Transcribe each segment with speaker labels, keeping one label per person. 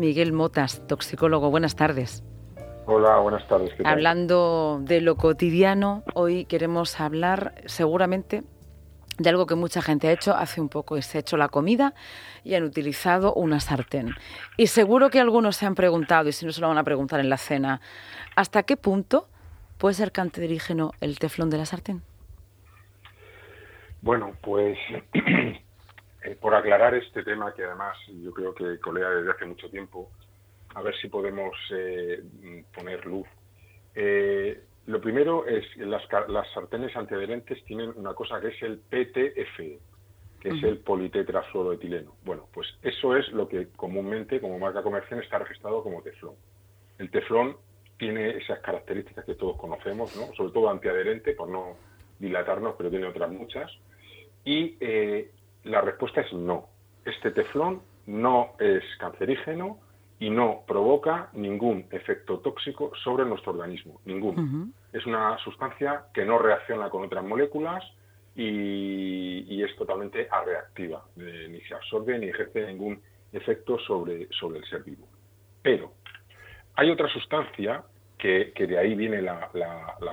Speaker 1: Miguel Motas, toxicólogo. Buenas tardes.
Speaker 2: Hola, buenas tardes.
Speaker 1: Hablando de lo cotidiano, hoy queremos hablar seguramente de algo que mucha gente ha hecho hace un poco, es hecho la comida y han utilizado una sartén. Y seguro que algunos se han preguntado, y si no se lo van a preguntar en la cena, ¿hasta qué punto puede ser cancerígeno el teflón de la sartén?
Speaker 2: Bueno, pues eh, por aclarar este tema, que además yo creo que colea desde hace mucho tiempo, a ver si podemos eh, poner luz. Eh, lo primero es que las, sartenes antiadherentes tienen una cosa que es el PTF, que es el politetrafluoroetileno. Bueno, pues eso es lo que comúnmente, como marca comercial, está registrado como teflón. El teflón tiene esas características que todos conocemos, ¿no? sobre todo antiadherente, por no dilatarnos, pero tiene otras muchas. Y eh, la respuesta es no. Este teflón no es cancerígeno y no provoca ningún efecto tóxico sobre nuestro organismo, ningún. Es una sustancia que no reacciona con otras moléculas y, es totalmente reactiva, ni se absorbe ni ejerce ningún efecto sobre, sobre el ser vivo. Pero hay otra sustancia que, de ahí viene la,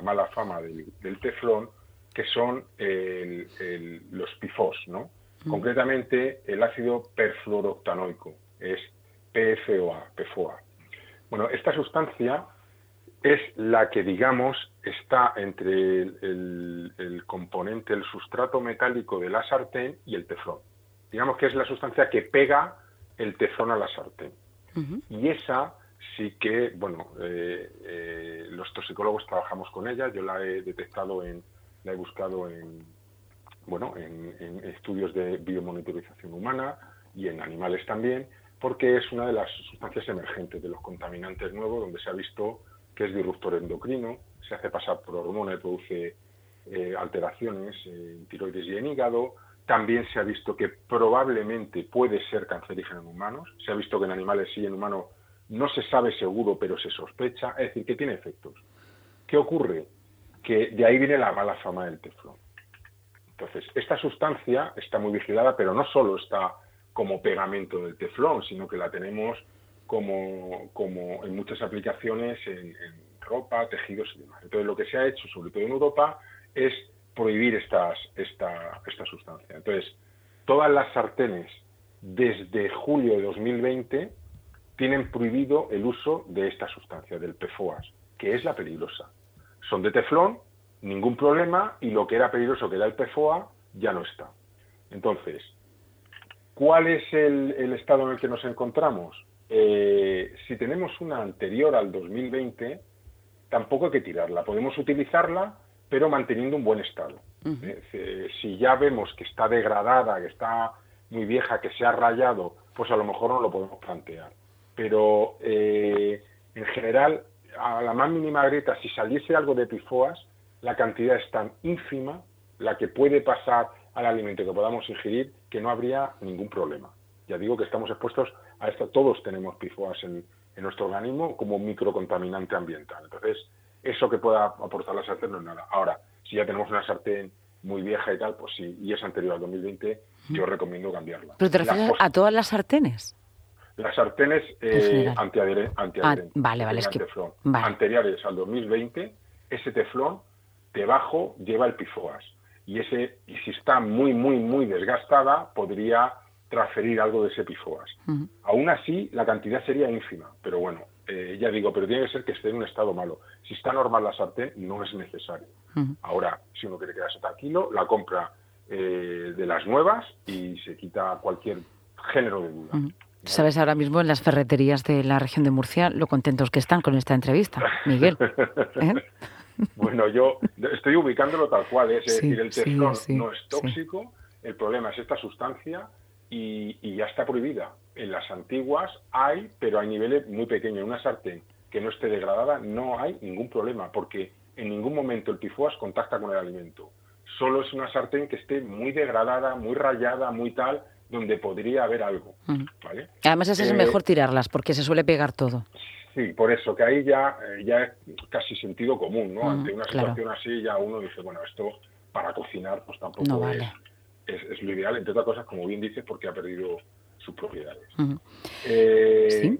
Speaker 2: mala fama del teflón, que son los PFOS, ¿no? Concretamente el ácido perfluoroctanoico, es PFOA, PFOA. Bueno, esta sustancia es la que, digamos, está entre el, componente, el sustrato metálico de la sartén y el teflón. Digamos que es la sustancia que pega el teflón a la sartén. Y esa sí que, bueno, eh, eh, los toxicólogos trabajamos con ella, yo la he detectado en, la he buscado en, bueno, en, estudios de biomonitorización humana y en animales también, porque es una de las sustancias emergentes de los contaminantes nuevos, donde se ha visto que es disruptor endocrino, se hace pasar por hormona y produce eh, alteraciones en tiroides y en hígado. También se ha visto que probablemente puede ser cancerígeno en humanos. Se ha visto que en animales sí, en humanos no se sabe seguro, pero se sospecha. Es decir, que tiene efectos. ¿Qué ocurre? Que de ahí viene la mala fama del teflón. Entonces, esta sustancia está muy vigilada, pero no solo está como pegamento del teflón, sino que la tenemos como, como en muchas aplicaciones en, ropa, tejidos y demás. Entonces, lo que se ha hecho, sobre todo en Europa, es prohibir estas, esta, esta sustancia. Entonces, todas las sartenes desde julio de 2020 tienen prohibido el uso de esta sustancia, del PFOAS, que es la peligrosa. Son de teflón, ningún problema, y lo que era peligroso, que era el PFOA, ya no está. Entonces, ¿cuál es el, estado en el que nos encontramos? Eh, si tenemos una anterior al 2020, tampoco hay que tirarla. Podemos utilizarla, pero manteniendo un buen estado. Eh, si ya vemos que está degradada, que está muy vieja, que se ha rayado, pues a lo mejor no lo podemos plantear pero eh, en general, a la más mínima grieta, si saliese algo de pifoas, la cantidad es tan ínfima, la que puede pasar al alimento que podamos ingerir, que no habría ningún problema. Ya digo que estamos expuestos a esto, todos tenemos pifoas en, nuestro organismo como microcontaminante ambiental. Entonces, eso que pueda aportar la sartén no es nada. Ahora, si ya tenemos una sartén muy vieja y tal, pues sí, y es anterior al 2020, yo recomiendo cambiarla.
Speaker 1: ¿Pero te refieres a todas las sartenes?
Speaker 2: Las sartenes eh, antiadherentes,
Speaker 1: ah, vale, vale,
Speaker 2: anteriores al 2020, ese teflón debajo lleva el pifoas. Y, ese, y si está muy, muy, muy desgastada, podría transferir algo de ese pifoas. Aún así, la cantidad sería ínfima, pero bueno, eh, ya digo, pero tiene que ser que esté en un estado malo. Si está normal la sartén, no es necesario. Ahora, si uno quiere quedarse tranquilo, la compra eh, de las nuevas y se quita cualquier género de duda.
Speaker 1: Sabes ahora mismo en las ferreterías de la región de Murcia lo contentos que están con esta entrevista, Miguel.
Speaker 2: ¿eh? Bueno, yo estoy ubicándolo tal cual, es decir, el teflón no es tóxico, el problema es esta sustancia y, ya está prohibida. En las antiguas hay, pero a niveles muy pequeños. En una sartén que no esté degradada no hay ningún problema, porque en ningún momento el pifuas contacta con el alimento. Solo es una sartén que esté muy degradada, muy rayada, muy tal, donde podría haber algo. ¿vale?
Speaker 1: Además es eh, mejor tirarlas porque se suele pegar todo.
Speaker 2: Sí, por eso, que ahí ya, eh, ya es casi sentido común, ¿no? Ante una situación así ya uno dice, bueno, esto para cocinar pues tampoco es, es, lo ideal, entre otras cosas, como bien dices, porque ha perdido sus propiedades. Eh,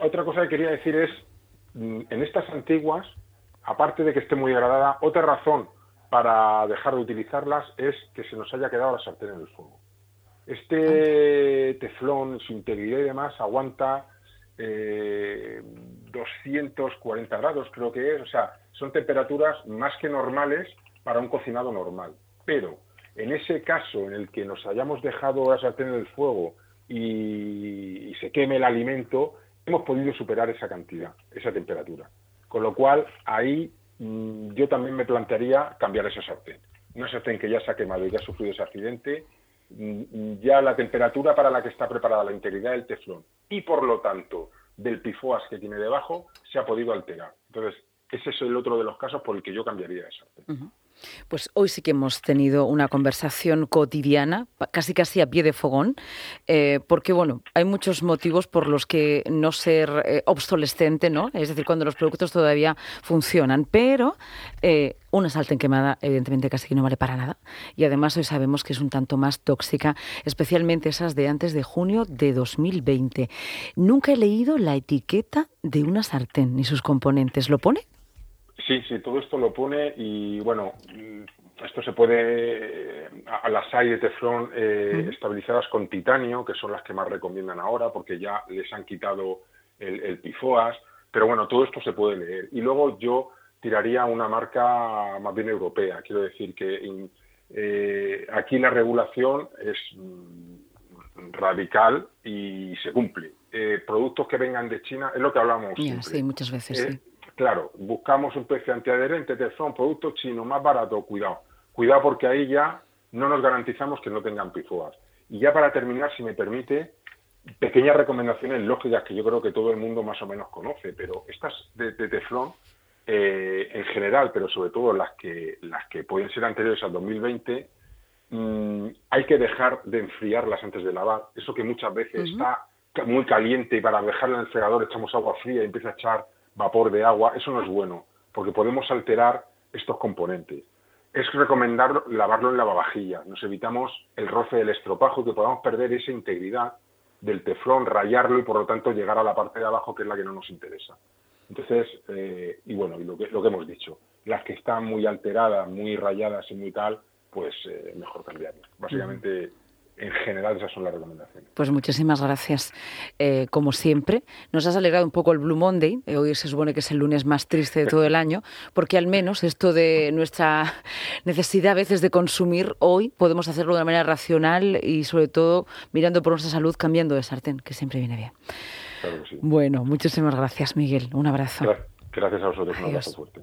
Speaker 2: otra cosa que quería decir es, mm, en estas antiguas, aparte de que esté muy degradada, otra razón para dejar de utilizarlas es que se nos haya quedado la sartén en el fuego. Este teflón, su integridad y demás, aguanta eh, 240 grados, creo que es. O sea, son temperaturas más que normales para un cocinado normal. Pero en ese caso en el que nos hayamos dejado la sartén en el fuego y, se queme el alimento, hemos podido superar esa cantidad, esa temperatura. Con lo cual, ahí mm, yo también me plantearía cambiar esa sartén. Una sartén que ya se ha quemado y que ha sufrido ese accidente, Mm, ya la temperatura para la que está preparada la integridad del teflón y por lo tanto del pifoas que tiene debajo se ha podido alterar. Entonces, ese es el otro de los casos por el que yo cambiaría esa.
Speaker 1: Pues hoy sí que hemos tenido una conversación cotidiana, casi casi a pie de fogón, eh, porque bueno, hay muchos motivos por los que no ser eh, obsolescente, ¿no? Es decir, cuando los productos todavía funcionan, pero eh, una sartén quemada, evidentemente, casi que no vale para nada. Y además hoy sabemos que es un tanto más tóxica, especialmente esas de antes de junio de 2020. Nunca he leído la etiqueta de una sartén ni sus componentes. ¿Lo pone?
Speaker 2: Sí, sí, todo esto lo pone y bueno, esto se puede, a las hay de teflón eh, estabilizadas con titanio, que son las que más recomiendan ahora porque ya les han quitado el, pifoas, pero bueno, todo esto se puede leer. Y luego yo tiraría una marca más bien europea, quiero decir que eh, aquí la regulación es mm, radical y se cumple. Eh, productos que vengan de China, es lo que hablamos.
Speaker 1: sí, muchas veces. sí
Speaker 2: Claro, buscamos un precio antiadherente, un producto chino más barato, cuidado. Cuidado porque ahí ya no nos garantizamos que no tengan pifoas. Y ya para terminar, si me permite, pequeñas recomendaciones lógicas que yo creo que todo el mundo más o menos conoce, pero estas de, teflón, eh, en general, pero sobre todo las que, las que pueden ser anteriores al 2020, mm, hay que dejar de enfriarlas antes de lavar. Eso que muchas veces está muy caliente y para dejarla en el fregador echamos agua fría y empieza a echar vapor de agua, eso no es bueno, porque podemos alterar estos componentes. Es recomendar lavarlo en lavavajillas, nos evitamos el roce del estropajo y que podamos perder esa integridad del teflón, rayarlo y por lo tanto llegar a la parte de abajo que es la que no nos interesa. Entonces, eh, y bueno, y lo que, lo que hemos dicho, las que están muy alteradas, muy rayadas y muy tal, pues eh, mejor cambiarlas. Básicamente en general esas son las recomendaciones.
Speaker 1: Pues muchísimas gracias. Eh, como siempre, nos has alegrado un poco el Blue Monday. Eh, hoy se supone que es el lunes más triste de todo el año, porque al menos esto de nuestra necesidad a veces de consumir hoy podemos hacerlo de una manera racional y sobre todo mirando por nuestra salud, cambiando de sartén, que siempre viene bien.
Speaker 2: Claro que sí.
Speaker 1: Bueno, muchísimas gracias, Miguel. Un abrazo.
Speaker 2: Gracias a vosotros. Un abrazo fuerte.